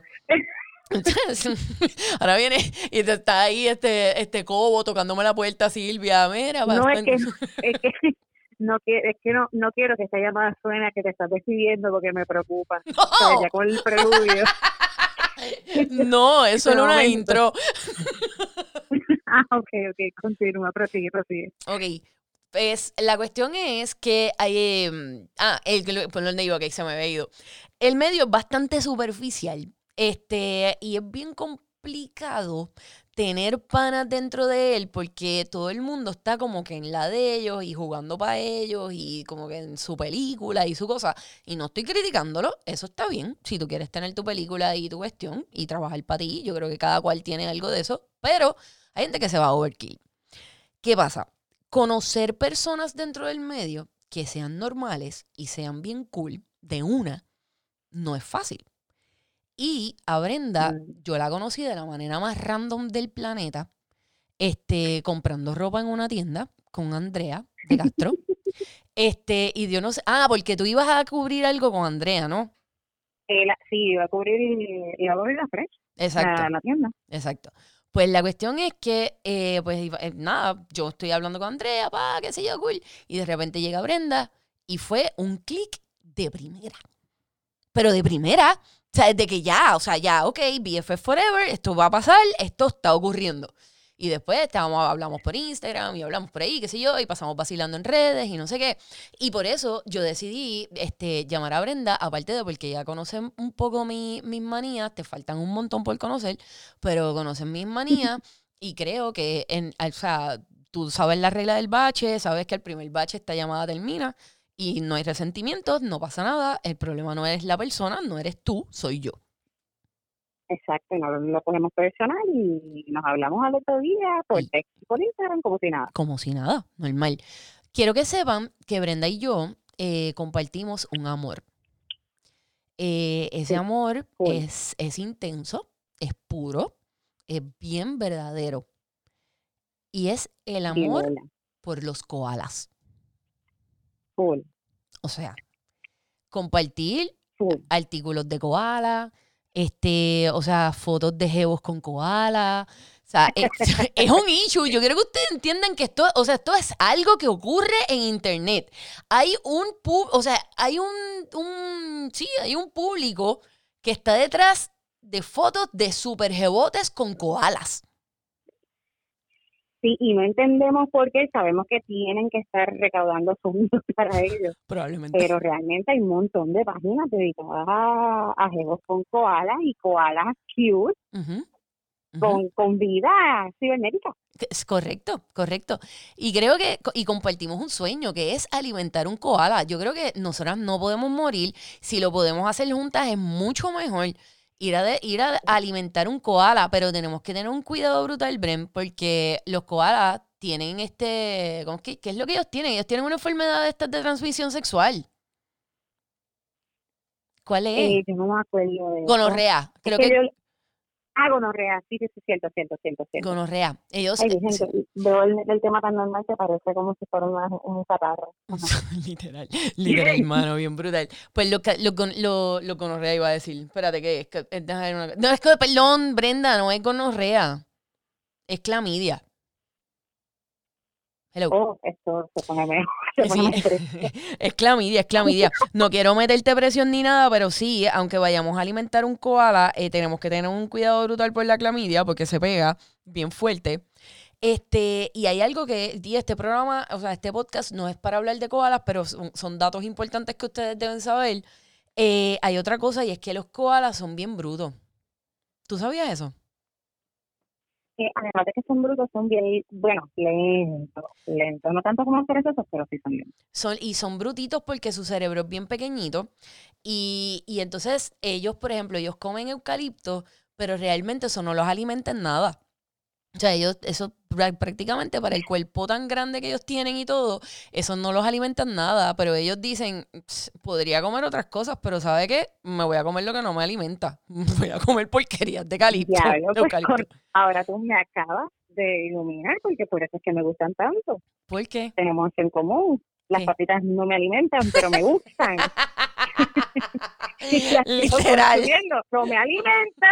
ahora viene y te está ahí este, este cobo tocándome la puerta, Silvia. Mira, no, es que, es que, no, es que no, no quiero que esta llamada suene que te estás decidiendo porque me preocupa. No. ya con el preludio. no, eso no es una intro. ah, ok, ok, continúa, prosigue, prosigue. Ok, pues la cuestión es que hay. Em, ah, el, por donde iba, que se me había ido. El medio es bastante superficial este, y es bien complejo complicado tener panas dentro de él porque todo el mundo está como que en la de ellos y jugando para ellos y como que en su película y su cosa. Y no estoy criticándolo, eso está bien. Si tú quieres tener tu película y tu cuestión y trabajar para ti, yo creo que cada cual tiene algo de eso, pero hay gente que se va a overkill. ¿Qué pasa? Conocer personas dentro del medio que sean normales y sean bien cool de una no es fácil. Y a Brenda, mm. yo la conocí de la manera más random del planeta, este, comprando ropa en una tienda con Andrea de Castro. este, y yo no sé, ah, porque tú ibas a cubrir algo con Andrea, ¿no? Eh, sí, iba a cubrir, iba a cubrir la Fresh. Exacto. La, tienda. Exacto. Pues la cuestión es que, eh, pues eh, nada, yo estoy hablando con Andrea, pa, qué sé yo, cool. Y de repente llega Brenda y fue un clic de primera. Pero de primera, o sea, desde que ya, o sea, ya, ok, BFF Forever, esto va a pasar, esto está ocurriendo. Y después estábamos, hablamos por Instagram y hablamos por ahí, qué sé yo, y pasamos vacilando en redes y no sé qué. Y por eso yo decidí este, llamar a Brenda, aparte de porque ya conocen un poco mis manías, te faltan un montón por conocer, pero conocen mis manías y creo que, en, o sea, tú sabes la regla del bache, sabes que el primer bache esta llamada termina y no hay resentimientos, no pasa nada, el problema no es la persona, no eres tú, soy yo. Exacto, no lo ponemos personal y nos hablamos al otro día por texto por Instagram como si nada. Como si nada, normal. Quiero que sepan que Brenda y yo eh, compartimos un amor. Eh, ese amor es, es intenso, es puro, es bien verdadero. Y es el amor por los koalas. O sea, compartir artículos de koala, este, o sea, fotos de jebos con koala. O sea, es, un issue. Yo quiero que ustedes entiendan que esto, o sea, esto es algo que ocurre en internet. Hay un o sea, hay un, un, sí, hay un público que está detrás de fotos de super jebotes con koalas. Sí, y no entendemos por qué, sabemos que tienen que estar recaudando fondos para ellos. Probablemente. Pero realmente hay un montón de páginas dedicadas a, a con koalas y koalas cute. Con, con vida cibernética. Es correcto, correcto. Y creo que, y compartimos un sueño, que es alimentar un koala. Yo creo que nosotras no podemos morir. Si lo podemos hacer juntas es mucho mejor ir a, ir a alimentar un koala, pero tenemos que tener un cuidado brutal, Bren, porque los koalas tienen este, ¿cómo ¿qué es lo que ellos tienen? Ellos tienen una enfermedad de, de transmisión sexual. ¿Cuál es? Eh, yo no me acuerdo de Gonorrea, creo que... Ah, gonorrea, sí, sí, sí, cierto, cierto, cierto, cierto. Gonorrea. Ellos... Ay, gente, veo el, tema tan normal que parece como si fuera un catarro. literal, literal, mano, bien brutal. Pues lo, lo, lo, lo gonorrea iba a decir. Espérate, ¿qué es? Que, no, es que, perdón, Brenda, no es gonorrea. Es clamidia. Oh, esto se pone mejor. es clamidia, es clamidia. No quiero meterte presión ni nada, pero sí, aunque vayamos a alimentar un koala, eh, tenemos que tener un cuidado brutal por la clamidia porque se pega bien fuerte. Este, y hay algo que, este programa, o sea, este podcast no es para hablar de koalas, pero son, datos importantes que ustedes deben saber. Eh, hay otra cosa y es que los koalas son bien brutos. ¿Tú sabías eso? Además de que son brutos, son bien, bueno, lentos, lentos, no tanto como perezosos, pero sí son lentos. Son, y son brutitos porque su cerebro es bien pequeñito y, y entonces ellos, por ejemplo, ellos comen eucalipto, pero realmente eso no los alimenta en nada. O sea, ellos, eso prácticamente para el cuerpo tan grande que ellos tienen y todo, eso no los alimentan nada, pero ellos dicen, podría comer otras cosas, pero ¿sabe qué? Me voy a comer lo que no me alimenta. Voy a comer porquerías de eucalipto. ahora tú me acabas de iluminar, porque por eso es que me gustan tanto. ¿Por qué? Tenemos en común. Las papitas no me alimentan, pero me gustan. Literal. No me alimentan.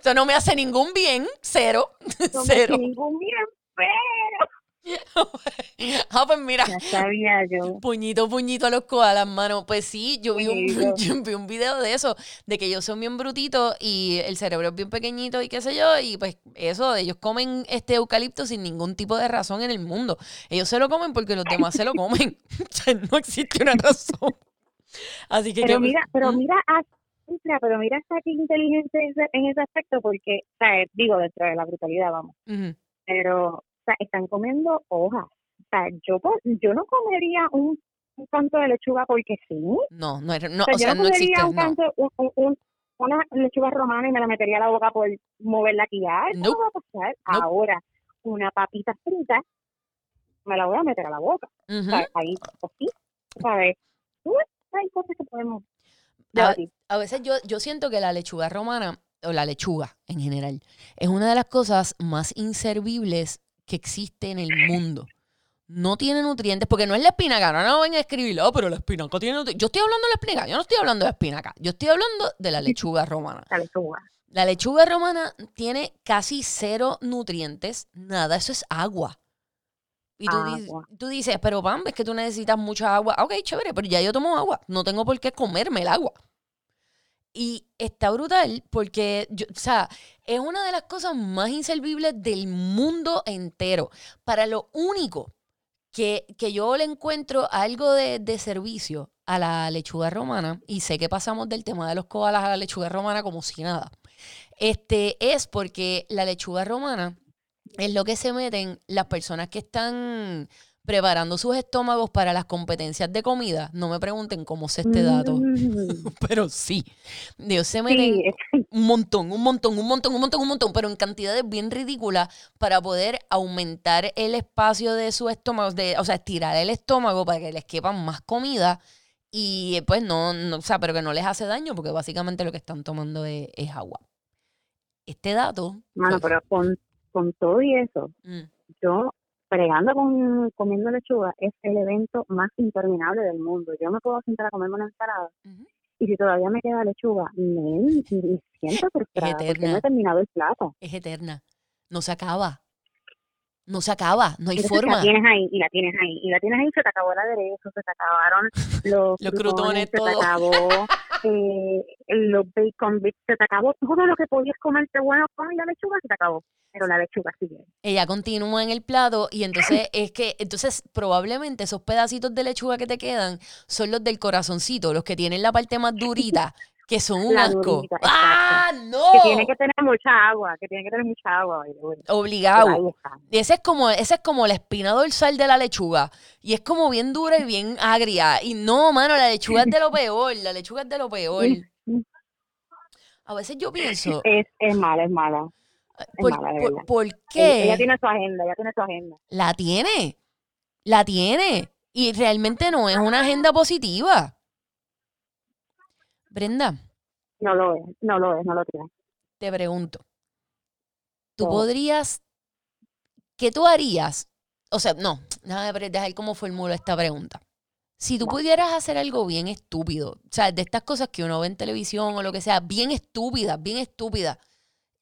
Eso no me hace ningún bien, cero. No cero. Me hace ningún bien, pero. ah, pues mira. Ya sabía yo. Puñito, puñito a los koalas, mano. Pues sí, yo vi, un, yo vi un video de eso, de que ellos son bien brutitos y el cerebro es bien pequeñito y qué sé yo, y pues eso, ellos comen este eucalipto sin ningún tipo de razón en el mundo. Ellos se lo comen porque los demás se lo comen. no existe una razón. Así que pero mira, pero mira pero mira está aquí inteligente en ese aspecto porque, o sea, digo, dentro de la brutalidad, vamos. Pero, o sea, están comiendo hojas. O sea, yo, yo no comería un, un canto de lechuga porque sí. No, no, no, o sea, no, existe, un canto, un, una lechuga romana y me la metería a la boca por moverla aquí. Eso no va a pasar. Ahora, una papita frita, me la voy a meter a la boca. Ahí, así, ¿sabes? Hay cosas que podemos a, veces yo, yo siento que la lechuga romana, o la lechuga en general, es una de las cosas más inservibles que existe en el mundo. No tiene nutrientes, porque no es la espinaca, no, no ven a escribirlo, oh, pero la espinaca tiene nutrientes. Yo estoy hablando de la espinaca, yo no estoy hablando de la espinaca, yo estoy hablando de la lechuga romana. La lechuga. La lechuga romana tiene casi cero nutrientes, nada, eso es agua. Y tú, dices, pero Pam, es que tú necesitas mucha agua. Ok, chévere, pero ya yo tomo agua. No tengo por qué comerme el agua. Y está brutal porque, yo, o sea, es una de las cosas más inservibles del mundo entero. Para lo único que, que yo le encuentro algo de, de, servicio a la lechuga romana, y sé que pasamos del tema de los koalas a la lechuga romana como si nada, este, es porque la lechuga romana es lo que se meten las personas que están preparando sus estómagos para las competencias de comida. No me pregunten cómo sé este dato, mm. pero sí. Dios se meten un montón, un montón, un montón, un montón, un montón, pero en cantidades bien ridículas para poder aumentar el espacio de su estómago, de, o sea, estirar el estómago para que les quepan más comida y pues no, no, o sea, pero que no les hace daño porque básicamente lo que están tomando es, agua. Este dato... Bueno, pero con con todo y eso, mm. yo fregando con comiendo lechuga es el evento más interminable del mundo. Yo me puedo sentar a comerme una ensalada y si todavía me queda lechuga, me, siento frustrada porque no he terminado el plato. Es eterna, no se acaba. No se acaba, no hay forma. La tienes ahí, y la tienes ahí, y la tienes ahí, se te acabó el aderezo, se te acabaron los, los crutones, se te acabó eh, los bacon bits, se te acabó todo lo que podías comerte bueno con la lechuga, se te acabó pero la lechuga sigue. Ella continúa en el plato y entonces es que, entonces probablemente esos pedacitos de lechuga que te quedan son los del corazoncito, los que tienen la parte más durita, que son un asco. ¡Ah, no! Que tiene que tener mucha agua, que tiene que tener mucha agua. Obligado. Y ese es como, ese es como la espina dorsal de la lechuga. Y es como bien dura y bien agria. Y no, mano, la lechuga es de lo peor. La lechuga es de lo peor. A veces yo pienso. Es, es mala, es mala. ¿Por, qué? Ella, tiene su agenda, ella tiene su agenda. La tiene, la tiene. Y realmente no es una agenda positiva. Brenda. No lo es, no lo es, no lo tiene. Te pregunto, ¿tú podrías, qué tú harías? O sea, no, déjame dejar cómo formulo esta pregunta. Si tú pudieras hacer algo bien estúpido, o sea, de estas cosas que uno ve en televisión o lo que sea, bien estúpida, bien estúpida,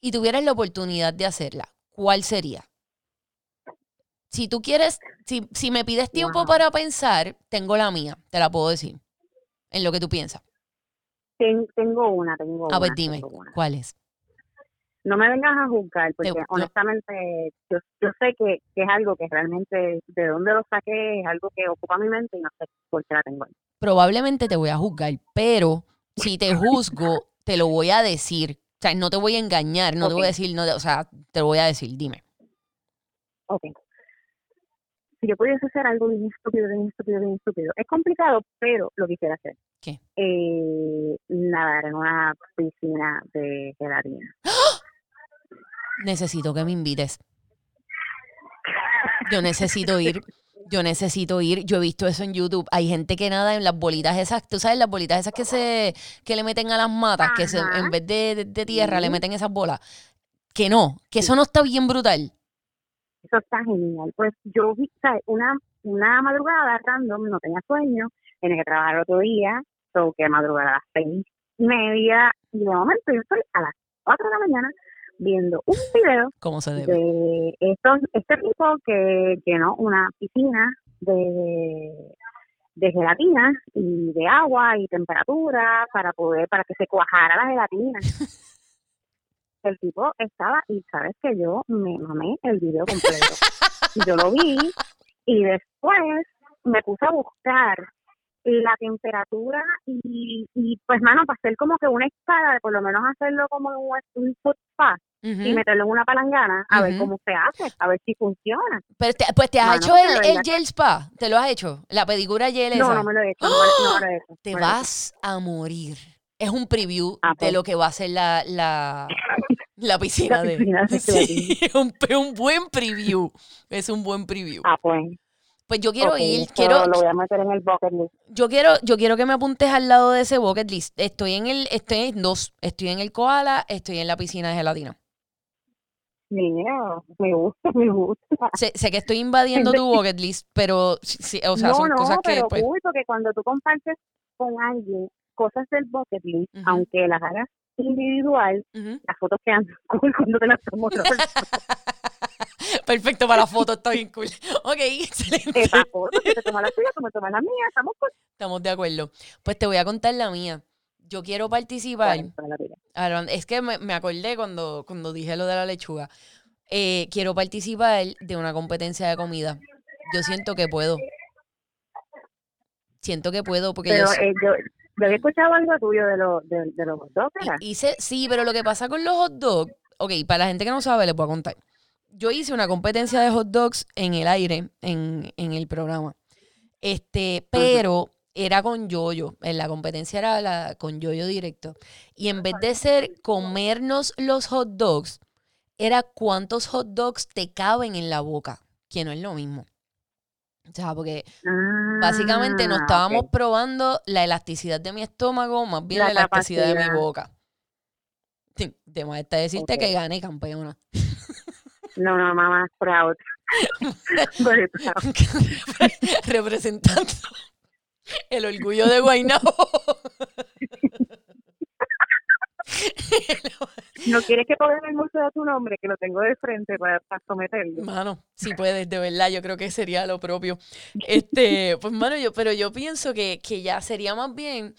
y tuvieras la oportunidad de hacerla, ¿cuál sería? Si tú quieres, si, si me pides tiempo para pensar, tengo la mía, te la puedo decir, en lo que tú piensas. Tengo una, tengo una. A ver, dime, ¿cuál es? No me vengas a juzgar, porque honestamente yo, yo sé que, que, es algo que realmente, de dónde lo saqué, es algo que ocupa mi mente y no sé por qué la tengo ahí. Probablemente te voy a juzgar, pero si te juzgo, te lo voy a decir o sea, no te voy a engañar, no te voy a decir, no, o sea, te lo voy a decir, dime. Ok. Si yo pudiese hacer algo bien estúpido, bien estúpido, bien estúpido, es complicado, pero lo quisiera hacer. ¿Qué? Eh, nadar en una piscina de gelatina. Necesito que me invites. Yo necesito ir yo necesito ir. Yo he visto eso en YouTube. Hay gente que nada en las bolitas esas, tú sabes, las bolitas esas que se que le meten a las matas, que se, en vez de, tierra le meten esas bolas. Que no, que eso no está bien brutal. Eso está genial. Pues yo vi, ¿sabes? Una, una madrugada random, no tenía sueño, tenía que trabajar otro día, que madrugar a las seis y media, y de momento yo estoy a las cuatro de la mañana viendo un video ¿Cómo se debe? de estos, este tipo que llenó una piscina de, de gelatina y de agua y temperatura para poder, para que se cuajara la gelatina. el tipo estaba, y sabes que yo me mamé el video completo. yo lo vi y después me puse a buscar la temperatura y, y pues, mano, para hacer como que una escala, por lo menos hacerlo como un, un foot y meterlo en una palangana a ver cómo se hace, a ver si funciona. Pero pues te has hecho el, el, gel spa, ¿te lo has hecho? La pedicura gel No, no me lo he hecho, no, lo he hecho. Te vas a morir. Es un preview ah, de pues. lo que va a ser la, la, la piscina, de, sí, un, un buen preview. Es un buen preview. Ah, pues. Pues yo quiero ir, quiero. Lo voy a meter en el bucket list. Yo quiero, yo quiero que me apuntes al lado de ese bucket list. Estoy en el, estoy en dos. Estoy en el koala, estoy en la piscina de gelatina. Mira, me gusta, me gusta. Sé, sé que estoy invadiendo tu bucket list, pero sí, o sea, son cosas que. Pero, pues uy, porque cuando tú compartes con alguien cosas del bucket list, aunque las hagas individual, las fotos quedan cool cuando te las tomo. Perfecto para la foto, está bien cool. Ok, excelente. Esa foto, que te tomas la tuya, tú me tomas la mía, estamos cool. Estamos de acuerdo. Pues te voy a contar la mía. Yo quiero participar. es que me, acordé cuando, cuando dije lo de la lechuga. Eh, quiero participar de una competencia de comida. Yo siento que puedo. Siento que puedo porque Pero, yo, eh, yo, había escuchado algo tuyo de, lo, de, los hot dogs, Hice, sí, pero lo que pasa con los hot dogs, ok, para la gente que no sabe, les voy a contar. Yo hice una competencia de hot dogs en el aire, en, en el programa. Este, pero era con yoyo. En la competencia era la, con yoyo directo. Y en vez de ser comernos los hot dogs, era cuántos hot dogs te caben en la boca, que no es lo mismo. O sea, porque básicamente no ah, estábamos probando la elasticidad de mi estómago, más bien la, elasticidad de mi boca. Sí, te está decirte que gané campeona. No, no, mamá, proud. Representando el orgullo de Guaynabo. ¿No quieres que ponga el museo de tu nombre? Que lo tengo de frente para, someterlo. Mano, si puedes, de verdad, yo creo que sería lo propio. Este, pues, mano, yo, pero yo pienso que, ya sería más bien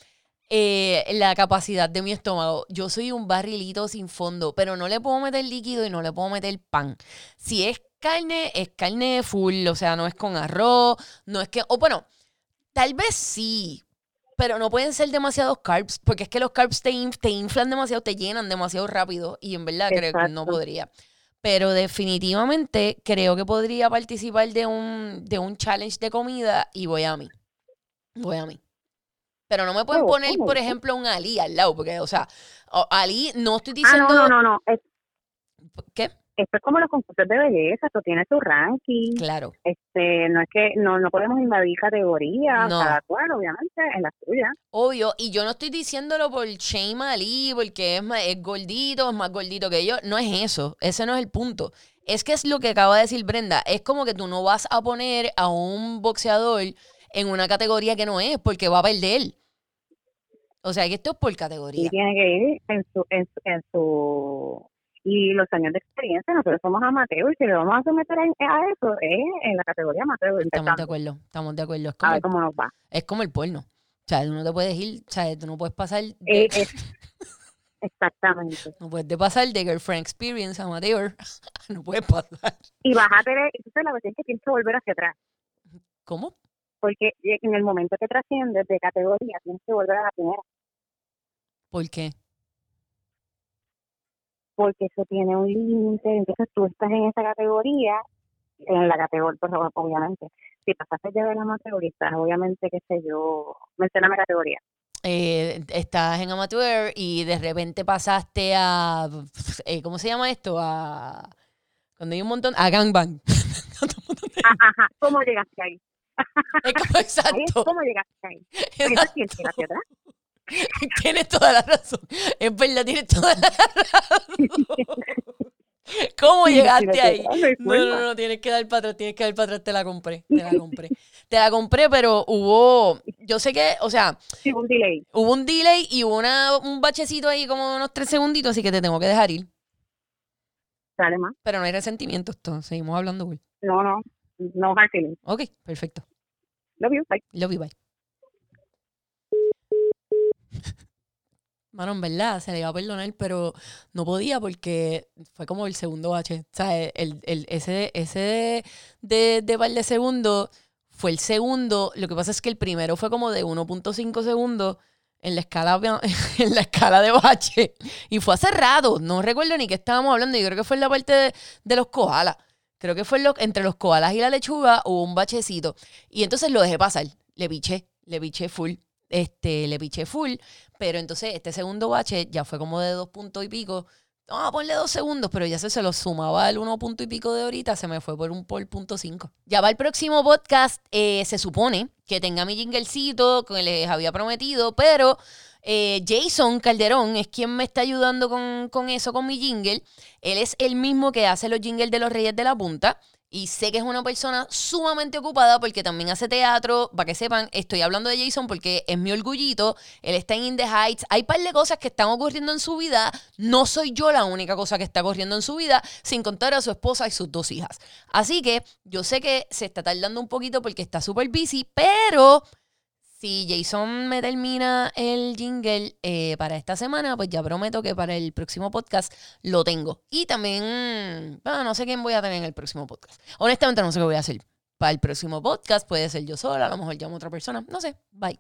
eh, la capacidad de mi estómago. Yo soy un barrilito sin fondo, pero no le puedo meter líquido y no le puedo meter pan. Si es carne, es carne full, o sea, no es con arroz, no es que, o bueno, Tal vez sí, pero no pueden ser demasiados carbs, porque es que los carbs te, te inflan demasiado, te llenan demasiado rápido y en verdad creo que no podría. Pero definitivamente creo que podría participar de un, de un challenge de comida y voy a mí. Voy a mí. Pero no me pueden oh, poner, por ejemplo, un Ali al lado, porque, o sea, Ali, no estoy diciendo... Ah, no, no, no, no. ¿Qué? esto es como los concursos de belleza, esto tiene su ranking. Claro. Este, no es que no, no podemos invadir categorías, cada cual, obviamente, en la suya. Obvio, y yo no estoy diciéndolo por Shane Ali, porque es, más, es gordito, es más gordito que yo, no es eso, ese no es el punto. Es que es lo que acaba de decir Brenda, es como que tú no vas a poner a un boxeador en una categoría que no es, porque va a perder. O sea, que esto es por categoría. Y tiene que ir en su, en en su y los años de experiencia, nosotros somos amateurs y si le vamos a someter a, eso es en la categoría amateur. Estamos de acuerdo, estamos de acuerdo. Es como, a ver cómo nos va. Es como el porno. O sea, tú no te puedes ir, o sea, tú no puedes pasar... Eh, exactamente. No puedes pasar de Girlfriend Experience amateur. no puedes pasar. Y vas a tener, entonces la verdad es que tienes que volver hacia atrás. ¿Cómo? Porque en el momento que trasciendes de categoría, tienes que volver a la primera. ¿Por qué? porque eso tiene un límite, entonces tú estás en esa categoría, en la categoría, pues, obviamente, si pasaste ya de la estás obviamente, qué sé yo, menciona la categoría. Eh, estás en amateur y de repente pasaste a, eh, ¿cómo se llama esto? A, cuando hay un montón, a gangbang. ajá, ¿cómo llegaste ahí? exacto. ¿Cómo llegaste ahí? ¿Eso hacia atrás? tienes toda la razón. Es verdad, tienes toda la razón. ¿Cómo llegaste ahí? No, no, no, tienes que dar para atrás, tienes que dar para atrás, te la compré, te la compré. Te la compré, pero hubo, yo sé que, o sea... Sí, hubo un delay. Hubo un delay y hubo una, un bachecito ahí como unos tres segunditos, así que te tengo que dejar ir. Dale más. Pero no hay resentimiento esto, seguimos hablando, güey. No, no, no hard feeling. Ok, perfecto. Love you, bye. Love you, bye. Mano, en verdad, se le iba a perdonar, pero no podía porque fue como el segundo bache. O sea, el, el, ese, ese de, de, par de segundos fue el segundo. Lo que pasa es que el primero fue como de 1.5 segundos. en la escala, en la escala de bache. Y fue hace rato, no recuerdo ni qué estábamos hablando, yo creo que fue en la parte de, los koalas. Creo que fue entre los koalas y la lechuga hubo un bachecito. Y entonces lo dejé pasar, le piché, le piché full. Este, le piché full, pero entonces este segundo bache ya fue como de dos puntos y pico a ponerle dos segundos, pero ya se, se lo sumaba el uno punto y pico de ahorita, se me fue por un por punto cinco. Ya va el próximo podcast, eh, se supone que tenga mi jinglecito que les había prometido, pero eh, Jason Calderón es quien me está ayudando con, con eso, con mi jingle. Él es el mismo que hace los jingles de los Reyes de la Punta. Y sé que es una persona sumamente ocupada porque también hace teatro. Para que sepan, estoy hablando de Jason porque es mi orgullito. Él está en In the Heights. Hay un par de cosas que están ocurriendo en su vida. No soy yo la única cosa que está ocurriendo en su vida, sin contar a su esposa y sus dos hijas. Así que yo sé que se está tardando un poquito porque está súper busy, pero si Jason me termina el jingle eh, para esta semana, pues ya prometo que para el próximo podcast lo tengo. Y también, no sé quién voy a tener en el próximo podcast. Honestamente no sé qué voy a hacer. Para el próximo podcast puede ser yo sola, a lo mejor llamo a otra persona. No sé. Bye.